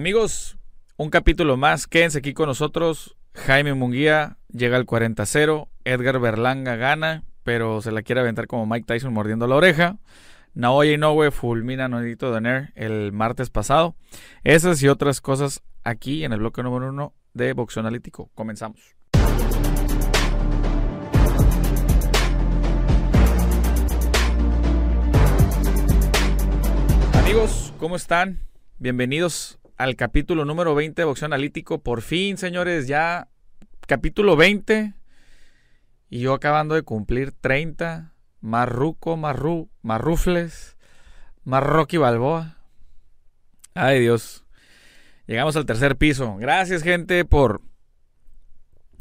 Amigos, un capítulo más. Quédense aquí con nosotros. Jaime Munguía llega al 40-0. Edgar Berlanga gana, pero se la quiere aventar como Mike Tyson mordiendo la oreja. Naoya Inoue fulmina a Nodito Doner el martes pasado. Esas y otras cosas aquí en el bloque número uno de Boxeo Analítico. Comenzamos. Amigos, ¿cómo están? Bienvenidos al capítulo número 20 de Boxeo Analítico. Por fin, señores, ya capítulo 20. Y yo acabando de cumplir 30. Más ruco, más, ru, más rufles, más Rocky Balboa. Ay, Dios. Llegamos al tercer piso. Gracias, gente, por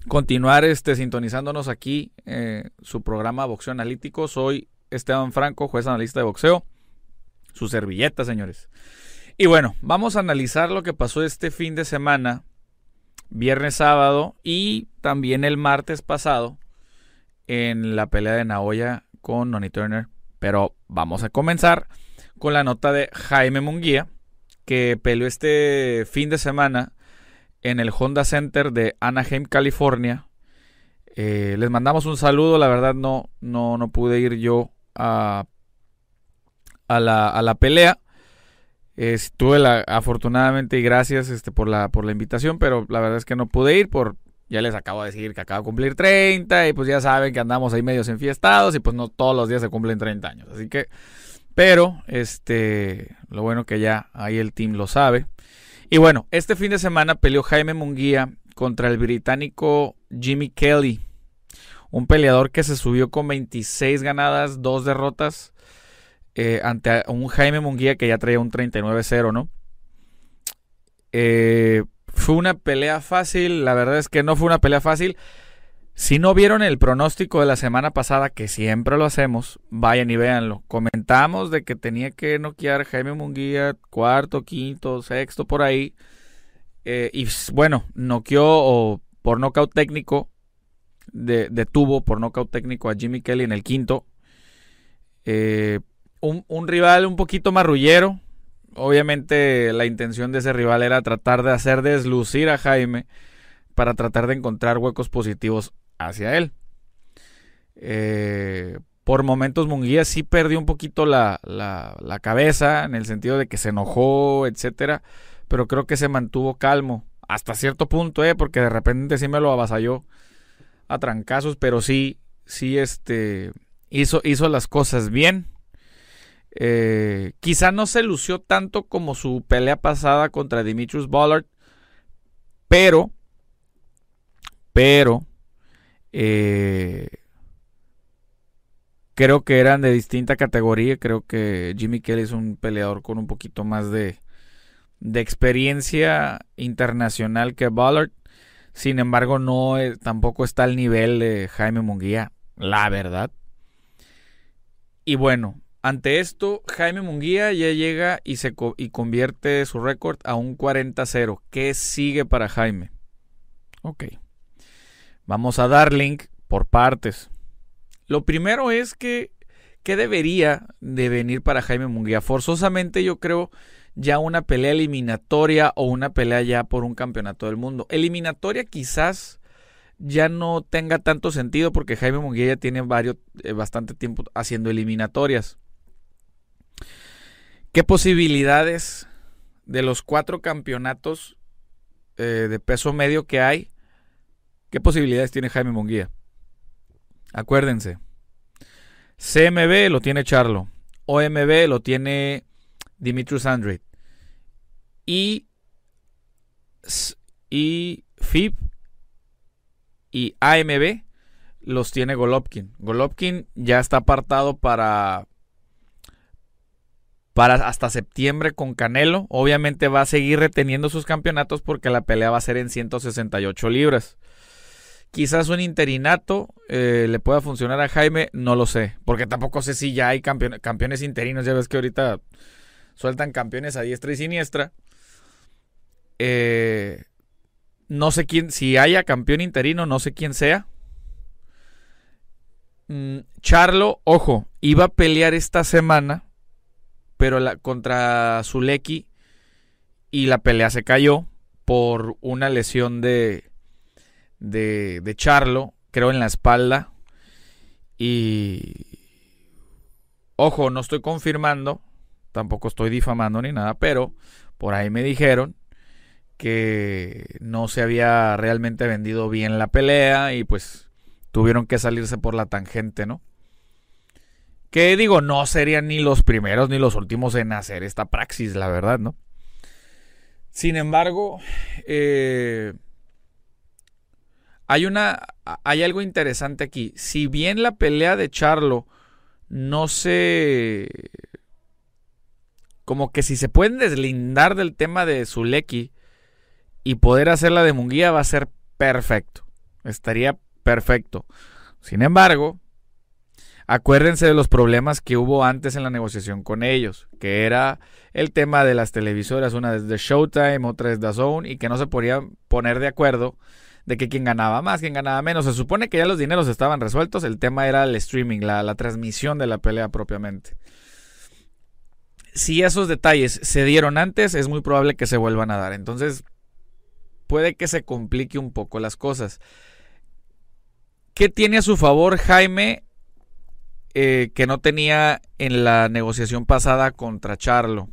continuar este, sintonizándonos aquí. Eh, su programa Boxeo Analítico. Soy Esteban Franco, juez analista de boxeo. Su servilleta, señores. Y bueno, vamos a analizar lo que pasó este fin de semana, viernes, sábado y también el martes pasado en la pelea de Naoya con Noni Turner. Pero vamos a comenzar con la nota de Jaime Munguía, que peleó este fin de semana en el Honda Center de Anaheim, California. Eh, les mandamos un saludo, la verdad no, no, no pude ir yo a, a, la, a la pelea Estuve la, afortunadamente y gracias este, por, la, por la invitación, pero la verdad es que no pude ir por, ya les acabo de decir que acabo de cumplir 30 y pues ya saben que andamos ahí medios enfiestados y pues no todos los días se cumplen 30 años. Así que, pero, este, lo bueno que ya ahí el team lo sabe. Y bueno, este fin de semana peleó Jaime Munguía contra el británico Jimmy Kelly, un peleador que se subió con 26 ganadas, 2 derrotas eh, ante un Jaime Munguía que ya traía un 39-0, ¿no? Eh, fue una pelea fácil, la verdad es que no fue una pelea fácil. Si no vieron el pronóstico de la semana pasada, que siempre lo hacemos, vayan y véanlo. Comentamos de que tenía que noquear Jaime Munguía cuarto, quinto, sexto, por ahí. Eh, y bueno, noqueó por nocaut técnico, detuvo por nocaut técnico a Jimmy Kelly en el quinto. Eh, un, rival un poquito marrullero. Obviamente la intención de ese rival era tratar de hacer deslucir a Jaime para tratar de encontrar huecos positivos hacia él. Eh, por momentos Munguía sí perdió un poquito la, la, cabeza en el sentido de que se enojó, etcétera, pero creo que se mantuvo calmo hasta cierto punto, eh, porque de repente sí me lo avasalló a trancazos, pero sí, sí, este, hizo, hizo las cosas bien. Eh, quizá no se lució tanto como su pelea pasada contra Dimitrius Ballard, pero, pero, eh, creo que eran de distinta categoría. Creo que Jimmy Kelly es un peleador con un poquito más de, de experiencia internacional que Ballard. Sin embargo, no tampoco está al nivel de Jaime Munguía, la verdad. Y bueno, ante esto, Jaime Munguía ya llega y, se y convierte su récord a un 40-0. ¿Qué sigue para Jaime? Ok. Vamos a dar link por partes. Lo primero es que, ¿qué debería de venir para Jaime Munguía? Forzosamente yo creo ya una pelea eliminatoria o una pelea ya por un campeonato del mundo. Eliminatoria quizás ya no tenga tanto sentido porque Jaime Munguía ya tiene varios, eh, bastante tiempo haciendo eliminatorias. ¿Qué posibilidades de los cuatro campeonatos eh, de peso medio que hay? ¿Qué posibilidades tiene Jaime Munguía? Acuérdense. CMB lo tiene Charlo. OMB lo tiene Dimitrius Andrade. Y, y FIB y AMB los tiene Golovkin. Golovkin ya está apartado para para hasta septiembre con Canelo. Obviamente va a seguir reteniendo sus campeonatos porque la pelea va a ser en 168 libras. Quizás un interinato eh, le pueda funcionar a Jaime, no lo sé. Porque tampoco sé si ya hay campeones interinos. Ya ves que ahorita sueltan campeones a diestra y siniestra. Eh, no sé quién, si haya campeón interino, no sé quién sea. Mm, Charlo, ojo, iba a pelear esta semana pero la, contra Zuleki y la pelea se cayó por una lesión de, de, de Charlo, creo en la espalda. Y ojo, no estoy confirmando, tampoco estoy difamando ni nada, pero por ahí me dijeron que no se había realmente vendido bien la pelea y pues tuvieron que salirse por la tangente, ¿no? Que digo, no serían ni los primeros ni los últimos en hacer esta praxis, la verdad, ¿no? Sin embargo, eh, hay una. Hay algo interesante aquí. Si bien la pelea de Charlo no se. Como que si se pueden deslindar del tema de Zuleki y poder hacer la de Munguía va a ser perfecto. Estaría perfecto. Sin embargo, Acuérdense de los problemas que hubo antes en la negociación con ellos, que era el tema de las televisoras, una es de Showtime, otra es de Zone, y que no se podían poner de acuerdo de que quién ganaba más, quién ganaba menos. Se supone que ya los dineros estaban resueltos, el tema era el streaming, la, la transmisión de la pelea propiamente. Si esos detalles se dieron antes, es muy probable que se vuelvan a dar. Entonces, puede que se complique un poco las cosas. ¿Qué tiene a su favor Jaime eh, que no tenía en la negociación pasada contra Charlo.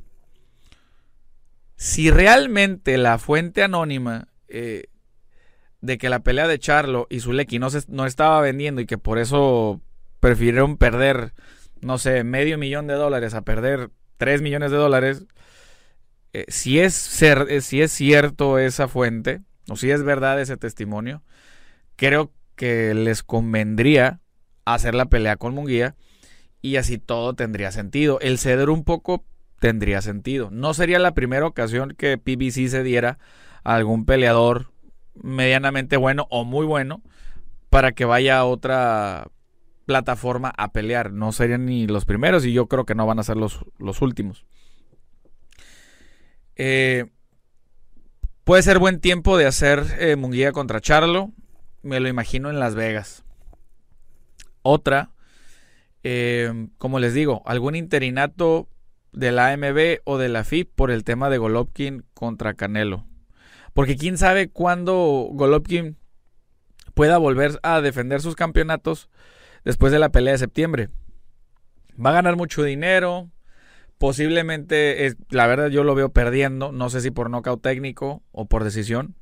Si realmente la fuente anónima eh, de que la pelea de Charlo y Zuleki no, se, no estaba vendiendo y que por eso prefirieron perder, no sé, medio millón de dólares a perder 3 millones de dólares, eh, si, es ser, si es cierto esa fuente, o si es verdad ese testimonio, creo que les convendría hacer la pelea con Munguía y así todo tendría sentido. El ceder un poco tendría sentido. No sería la primera ocasión que PBC cediera a algún peleador medianamente bueno o muy bueno para que vaya a otra plataforma a pelear. No serían ni los primeros y yo creo que no van a ser los, los últimos. Eh, puede ser buen tiempo de hacer eh, Munguía contra Charlo. Me lo imagino en Las Vegas. Otra, eh, como les digo, algún interinato de la AMB o de la FIP por el tema de Golovkin contra Canelo. Porque quién sabe cuándo Golovkin pueda volver a defender sus campeonatos después de la pelea de septiembre. Va a ganar mucho dinero. Posiblemente, es, la verdad yo lo veo perdiendo. No sé si por nocaut técnico o por decisión.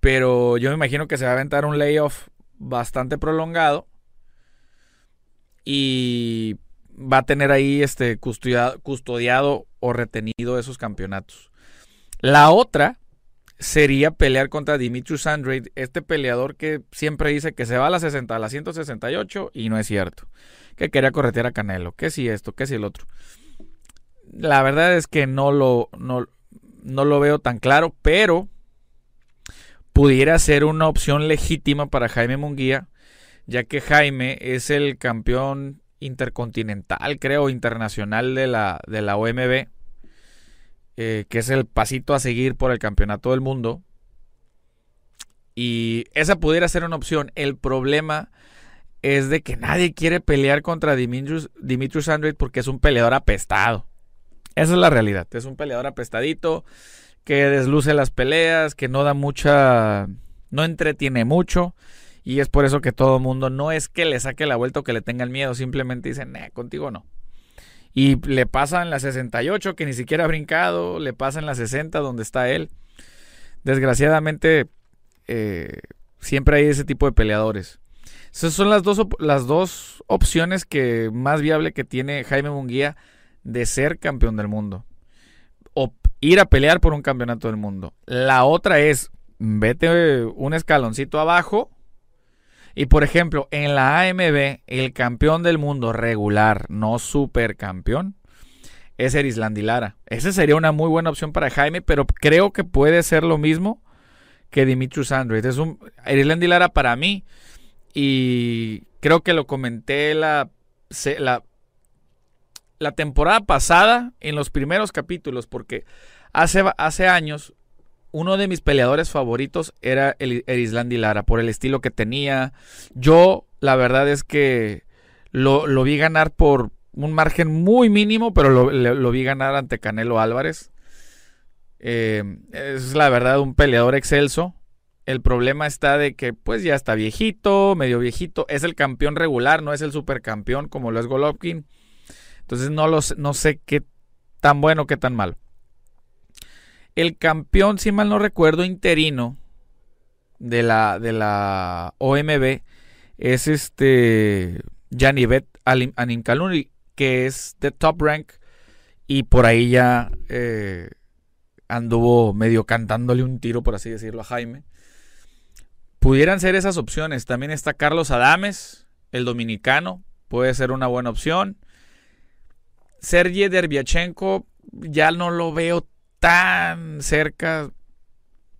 Pero yo me imagino que se va a aventar un layoff bastante prolongado y va a tener ahí este custodiado, custodiado o retenido esos campeonatos. La otra sería pelear contra Dimitrius Andrade, este peleador que siempre dice que se va a la 60, a la 168 y no es cierto. Que quería corretear a Canelo, que si esto, que si el otro. La verdad es que no lo, no, no lo veo tan claro, pero pudiera ser una opción legítima para Jaime Munguía, ya que Jaime es el campeón intercontinental, creo, internacional de la, de la OMB, eh, que es el pasito a seguir por el campeonato del mundo. Y esa pudiera ser una opción. El problema es de que nadie quiere pelear contra Dimitrius, Dimitrius Andrade porque es un peleador apestado. Esa es la realidad. Es un peleador apestadito que desluce las peleas, que no da mucha, no entretiene mucho. Y es por eso que todo el mundo no es que le saque la vuelta o que le tenga el miedo, simplemente dicen, eh, contigo no. Y le pasa en la 68 que ni siquiera ha brincado, le pasa en la 60 donde está él. Desgraciadamente, eh, siempre hay ese tipo de peleadores. Esas son las dos, las dos opciones que más viable que tiene Jaime Munguía de ser campeón del mundo o ir a pelear por un campeonato del mundo. La otra es, vete un escaloncito abajo. Y por ejemplo, en la AMB, el campeón del mundo regular, no supercampeón, es Erislandy Lara. Esa sería una muy buena opción para Jaime, pero creo que puede ser lo mismo que Dimitrius Andrade. Es un Lara para mí, y creo que lo comenté la, la, la temporada pasada en los primeros capítulos, porque hace, hace años uno de mis peleadores favoritos era el, Erislandy Lara, por el estilo que tenía. Yo, la verdad es que lo, lo vi ganar por un margen muy mínimo, pero lo, lo, vi ganar ante Canelo Álvarez. Eh, es la verdad un peleador excelso. El problema está de que pues ya está viejito, medio viejito. Es el campeón regular, no es el supercampeón como lo es Golovkin. Entonces no, los, no sé qué tan bueno, qué tan malo. El campeón, si mal no recuerdo, interino de la, de la OMB es este Janivet Aninkaluni, que es de top rank y por ahí ya eh, anduvo medio cantándole un tiro, por así decirlo, a Jaime. Pudieran ser esas opciones. También está Carlos Adames, el dominicano, puede ser una buena opción. Sergey Derbiachenko ya no lo veo tan cerca.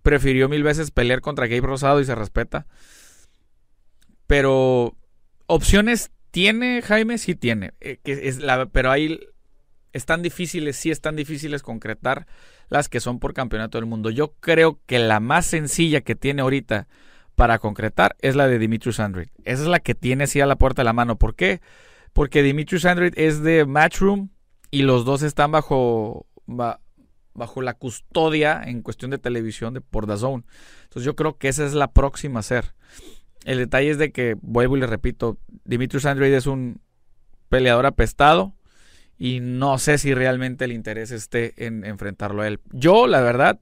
Prefirió mil veces pelear contra Gabe Rosado y se respeta. Pero opciones tiene Jaime, sí tiene. Eh, que es la, pero ahí están difíciles, sí están difíciles concretar las que son por campeonato del mundo. Yo creo que la más sencilla que tiene ahorita para concretar es la de Dimitrius Android. Esa es la que tiene así a la puerta de la mano. ¿Por qué? Porque Dimitrius Android es de Matchroom y los dos están bajo, bajo la custodia en cuestión de televisión de por Zone. Entonces yo creo que esa es la próxima a ser. El detalle es de que, vuelvo y le repito, Dimitrius Android es un peleador apestado y no sé si realmente el interés esté en enfrentarlo a él. Yo, la verdad,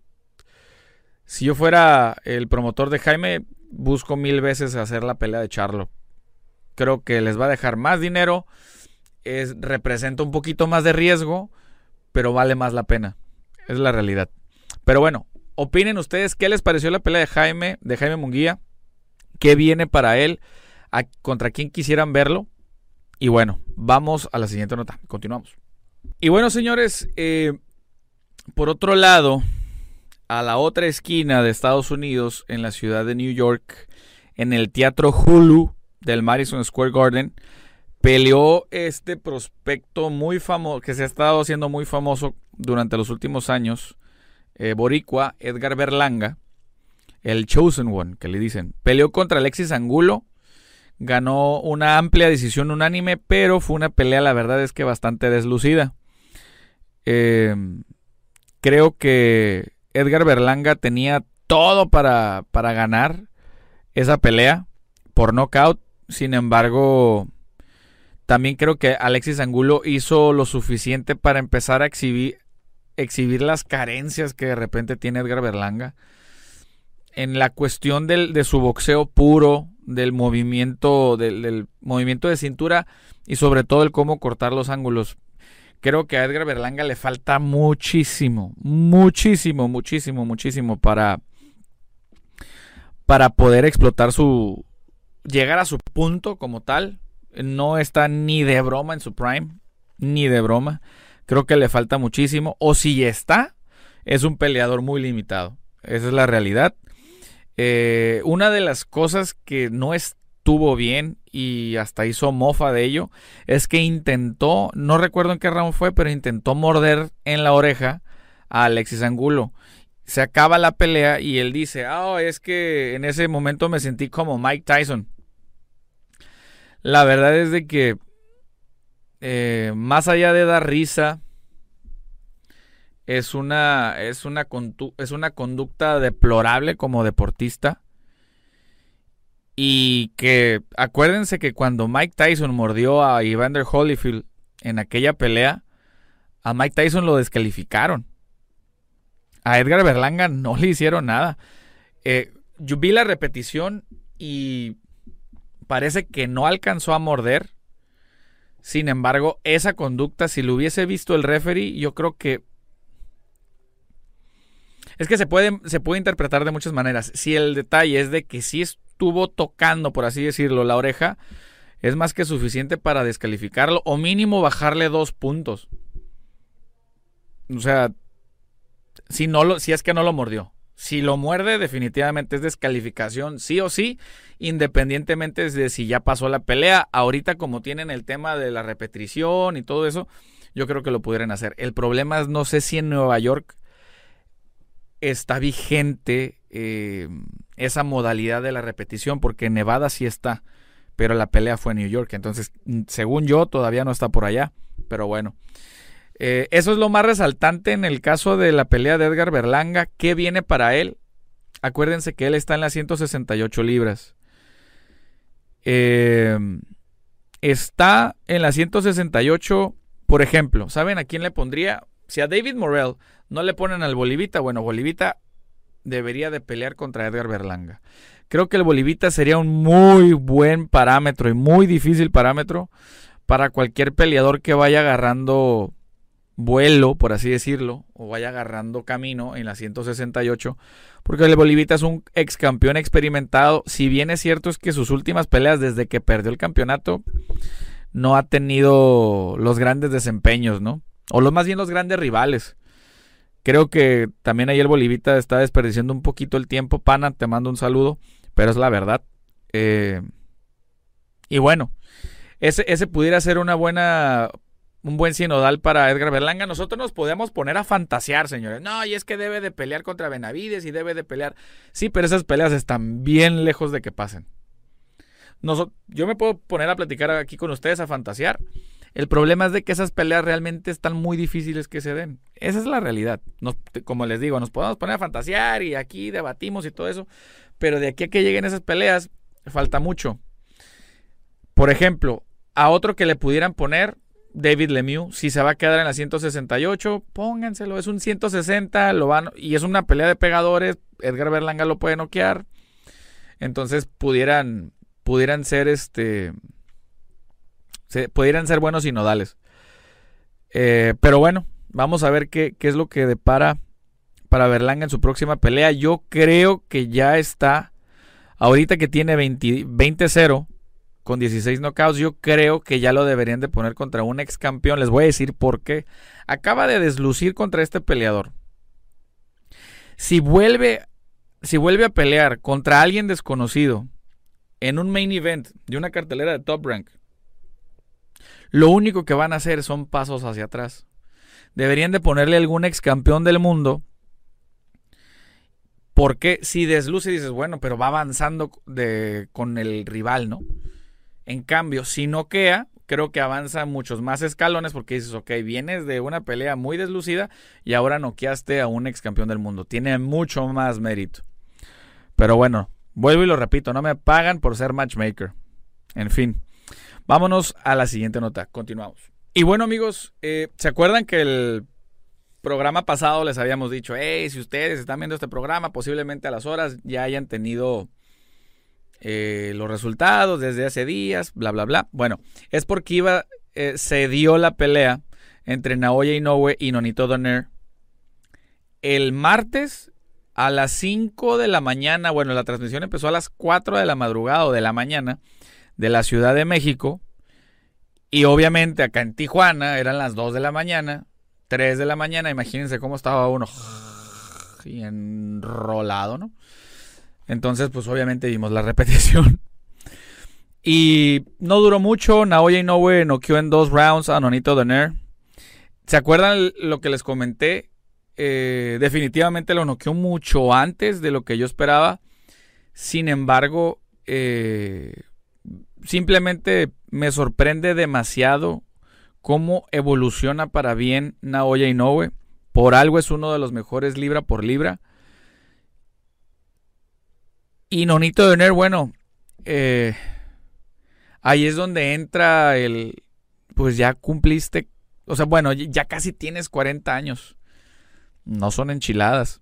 si yo fuera el promotor de Jaime, busco mil veces hacer la pelea de Charlo. Creo que les va a dejar más dinero es, representa un poquito más de riesgo, pero vale más la pena. Es la realidad. Pero bueno, opinen ustedes qué les pareció la pelea de Jaime, de Jaime Munguía, qué viene para él, contra quién quisieran verlo. Y bueno, vamos a la siguiente nota. Continuamos. Y bueno, señores, eh, por otro lado, a la otra esquina de Estados Unidos, en la ciudad de New York, en el Teatro Hulu del Madison Square Garden, peleó este prospecto muy famoso, que se ha estado haciendo muy famoso durante los últimos años, eh, Boricua, Edgar Berlanga, el Chosen One, que le dicen. Peleó contra Alexis Angulo, ganó una amplia decisión unánime, pero fue una pelea, la verdad es que bastante deslucida. Eh, creo que Edgar Berlanga tenía todo para, para ganar esa pelea por knockout. Sin embargo, también creo que Alexis Angulo hizo lo suficiente para empezar a exhibir, exhibir las carencias que de repente tiene Edgar Berlanga. En la cuestión del, de su boxeo puro, del movimiento, del, movimiento de cintura y sobre todo el cómo cortar los ángulos. Creo que a Edgar Berlanga le falta muchísimo, muchísimo, muchísimo, muchísimo para, para poder explotar su, llegar a su punto como tal no está ni de broma en su prime, ni de broma. Creo que le falta muchísimo. O si está, es un peleador muy limitado. Esa es la realidad. Eh, una de las cosas que no estuvo bien y hasta hizo mofa de ello es que intentó, no recuerdo en qué round fue, pero intentó morder en la oreja a Alexis Angulo. Se acaba la pelea y él dice, ah, es que en ese momento me sentí como Mike Tyson. La verdad es de que eh, más allá de dar risa, es una, es, una es una conducta deplorable como deportista. Y que acuérdense que cuando Mike Tyson mordió a Evander Holyfield en aquella pelea, a Mike Tyson lo descalificaron. A Edgar Berlanga no le hicieron nada. Eh, yo vi la repetición y parece que no alcanzó a morder. Sin embargo, esa conducta, si lo hubiese visto el referee, yo creo que... Es que se puede, se puede interpretar de muchas maneras. Si el detalle es de que si estuvo tocando, por así decirlo, la oreja, es más que suficiente para descalificarlo o mínimo bajarle dos puntos. O sea, si, no lo, si es que no lo mordió. Si lo muerde, definitivamente es descalificación, sí o sí, independientemente de si ya pasó la pelea. Ahorita, como tienen el tema de la repetición y todo eso, yo creo que lo pudieran hacer. El problema es, no sé si en Nueva York está vigente eh, esa modalidad de la repetición, porque en Nevada sí está, pero la pelea fue en New York. Entonces, según yo, todavía no está por allá, pero bueno. Eh, eso es lo más resaltante en el caso de la pelea de Edgar Berlanga. ¿Qué viene para él? Acuérdense que él está en las 168 libras. Eh, está en las 168, por ejemplo. ¿Saben a quién le pondría? Si a David Morrell no le ponen al Bolivita, bueno, Bolivita debería de pelear contra Edgar Berlanga. Creo que el Bolivita sería un muy buen parámetro y muy difícil parámetro para cualquier peleador que vaya agarrando vuelo, por así decirlo, o vaya agarrando camino en la 168, porque el Bolivita es un ex campeón experimentado. Si bien es cierto es que sus últimas peleas desde que perdió el campeonato no ha tenido los grandes desempeños, ¿no? O los más bien los grandes rivales. Creo que también ahí el Bolivita está desperdiciando un poquito el tiempo. Pana, te mando un saludo, pero es la verdad. Eh, y bueno, ese, ese pudiera ser una buena un buen sinodal para Edgar Berlanga. Nosotros nos podemos poner a fantasear, señores. No, y es que debe de pelear contra Benavides y debe de pelear. Sí, pero esas peleas están bien lejos de que pasen. yo me puedo poner a platicar aquí con ustedes, a fantasear. El problema es de que esas peleas realmente están muy difíciles que se den. Esa es la realidad. como les digo, nos podemos poner a fantasear y aquí debatimos y todo eso. Pero de aquí a que lleguen esas peleas, falta mucho. Por ejemplo, a otro que le pudieran poner David Lemieux, si se va a quedar en la 168, pónganselo, es un 160, lo van y es una pelea de pegadores, Edgar Berlanga lo puede noquear. Entonces pudieran pudieran ser este pudieran ser buenos y nodales. Eh, pero bueno, vamos a ver qué, qué es lo que depara para Berlanga en su próxima pelea. Yo creo que ya está ahorita que tiene 20-0 con 16 knockouts, yo creo que ya lo deberían de poner contra un ex campeón. Les voy a decir por qué. Acaba de deslucir contra este peleador. Si vuelve, si vuelve a pelear contra alguien desconocido en un main event de una cartelera de top rank, lo único que van a hacer son pasos hacia atrás. Deberían de ponerle algún ex campeón del mundo. Porque si desluce dices, bueno, pero va avanzando de, con el rival, ¿no? En cambio, si noquea, creo que avanza muchos más escalones porque dices, ok, vienes de una pelea muy deslucida y ahora noqueaste a un ex campeón del mundo. Tiene mucho más mérito. Pero bueno, vuelvo y lo repito, no me pagan por ser matchmaker. En fin, vámonos a la siguiente nota. Continuamos. Y bueno amigos, eh, ¿se acuerdan que el programa pasado les habíamos dicho, hey, si ustedes están viendo este programa, posiblemente a las horas ya hayan tenido eh, los resultados desde hace días, bla, bla, bla. Bueno, es porque iba, eh, se dio la pelea entre Naoya Inoue y Nonito Doner el martes a las 5 de la mañana. Bueno, la transmisión empezó a las 4 de la madrugada o de la mañana de la Ciudad de México. Y obviamente acá en Tijuana eran las 2 de la mañana, 3 de la mañana. Imagínense cómo estaba uno y enrolado, ¿no? Entonces, pues obviamente vimos la repetición. Y no duró mucho. Naoya Inoue noqueó en dos rounds a Nonito Doner. ¿Se acuerdan lo que les comenté? Eh, definitivamente lo noqueó mucho antes de lo que yo esperaba. Sin embargo, eh, simplemente me sorprende demasiado cómo evoluciona para bien Naoya Inoue. Por algo es uno de los mejores libra por libra. Y Nonito Doner, bueno, eh, ahí es donde entra el, pues ya cumpliste, o sea, bueno, ya casi tienes 40 años. No son enchiladas.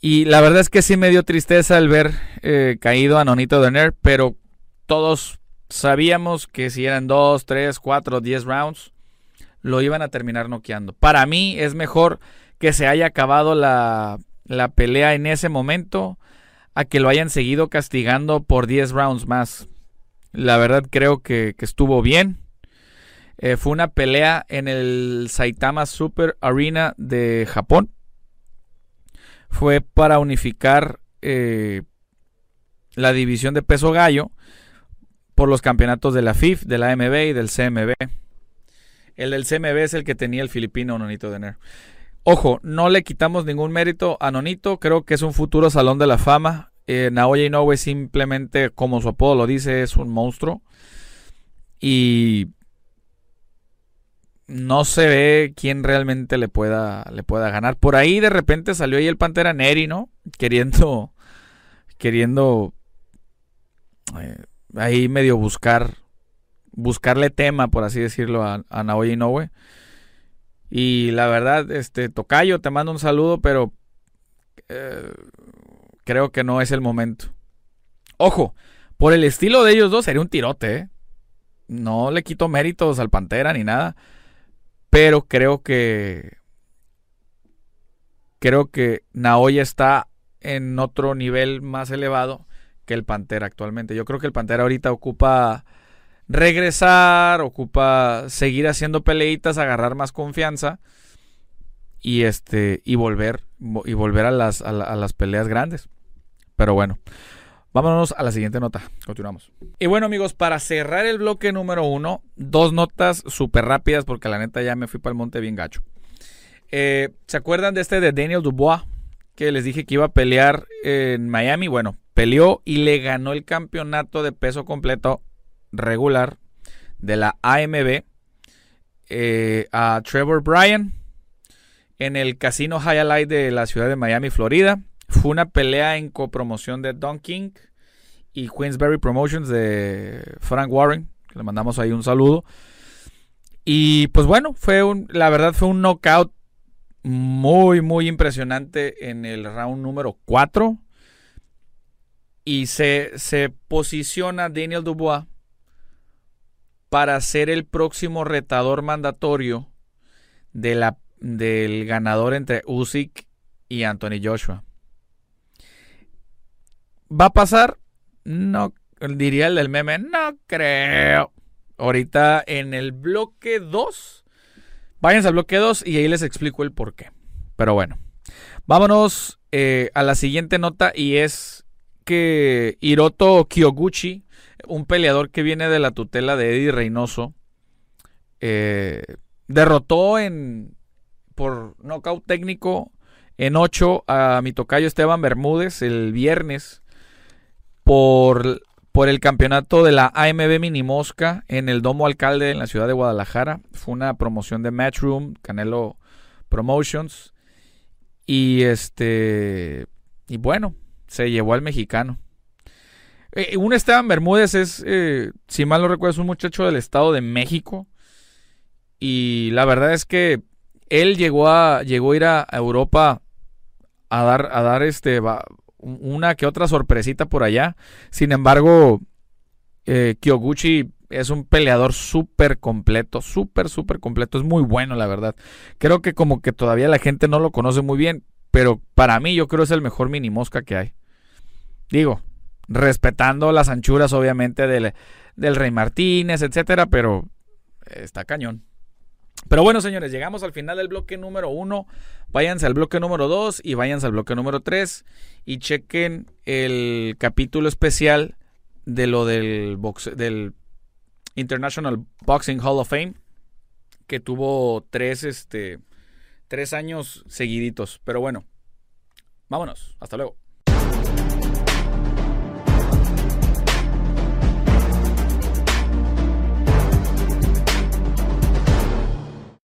Y la verdad es que sí me dio tristeza el ver eh, caído a Nonito Doner, pero todos sabíamos que si eran 2, 3, 4, 10 rounds, lo iban a terminar noqueando. Para mí es mejor que se haya acabado la la pelea en ese momento a que lo hayan seguido castigando por 10 rounds más. La verdad creo que, estuvo bien. Eh, fue una pelea en el Saitama Super Arena de Japón. Fue para unificar eh, la división de peso gallo por los campeonatos de la FIF, de la MB y del CMB. El del CMB es el que tenía el filipino Nonito Dener. Ojo, no le quitamos ningún mérito a Nonito, creo que es un futuro salón de la fama. Eh, Naoya Inoue simplemente, como su apodo lo dice, es un monstruo. Y no se ve quién realmente le pueda, le pueda ganar. Por ahí de repente salió ahí el Pantera Neri, ¿no? Queriendo, queriendo eh, ahí medio buscar, buscarle tema, por así decirlo, a, a Naoya Inoue. Y la verdad, este, Tocayo, te mando un saludo, pero eh, creo que no es el momento. Ojo, por el estilo de ellos dos sería un tirote, ¿eh? No le quito méritos al Pantera ni nada. Pero creo que. Creo que Naoya está en otro nivel más elevado que el Pantera actualmente. Yo creo que el Pantera ahorita ocupa regresar, ocupa seguir haciendo peleitas, agarrar más confianza y este y volver y volver a las, a las peleas grandes. Pero bueno, Vámonos a la siguiente nota. Continuamos. Y bueno, amigos, para cerrar el bloque número uno, dos notas súper rápidas porque la neta ya me fui para el monte bien gacho. Eh, ¿Se acuerdan de este de Daniel Dubois? Que les dije que iba a pelear en Miami. Bueno, peleó y le ganó el campeonato de peso completo regular de la AMB eh, a Trevor Bryan en el Casino Highlight de la ciudad de Miami, Florida. Fue una pelea en copromoción de Don King y Queensberry Promotions de Frank Warren. Le mandamos ahí un saludo. Y pues bueno, fue un, la verdad fue un knockout muy, muy impresionante en el round número 4. Y se, se posiciona Daniel Dubois para ser el próximo retador mandatorio de la, del ganador entre Usyk y Anthony Joshua. ¿Va a pasar? No, diría el del meme, no creo. Ahorita en el bloque 2, váyanse al bloque 2 y ahí les explico el por qué. Pero bueno, vámonos eh, a la siguiente nota y es que Hiroto Kyoguchi, un peleador que viene de la tutela de Eddie Reynoso, eh, derrotó en por nocaut técnico en 8 a mi tocayo Esteban Bermúdez el viernes por, por el campeonato de la AMB Mini Mosca en el Domo Alcalde en la ciudad de Guadalajara. Fue una promoción de Matchroom, Canelo Promotions. Y este. Y bueno, se llevó al mexicano. Eh, un Esteban Bermúdez es, eh, si mal no recuerdo, es un muchacho del Estado de México. Y la verdad es que él llegó a, llegó a ir a Europa a dar, a dar este, una que otra sorpresita por allá. Sin embargo, eh, Kyoguchi es un peleador súper completo, súper, súper completo. Es muy bueno, la verdad. Creo que como que todavía la gente no lo conoce muy bien, pero para mí yo creo es el mejor mini mosca que hay. Digo, respetando las anchuras obviamente del, del Rey Martínez, etcétera, pero está cañón. Pero bueno, señores, llegamos al final del bloque número uno. Váyanse al bloque número dos y váyanse al bloque número tres y chequen el capítulo especial de lo del, del International Boxing Hall of Fame, que tuvo tres, este, tres años seguiditos. Pero bueno, vámonos. Hasta luego.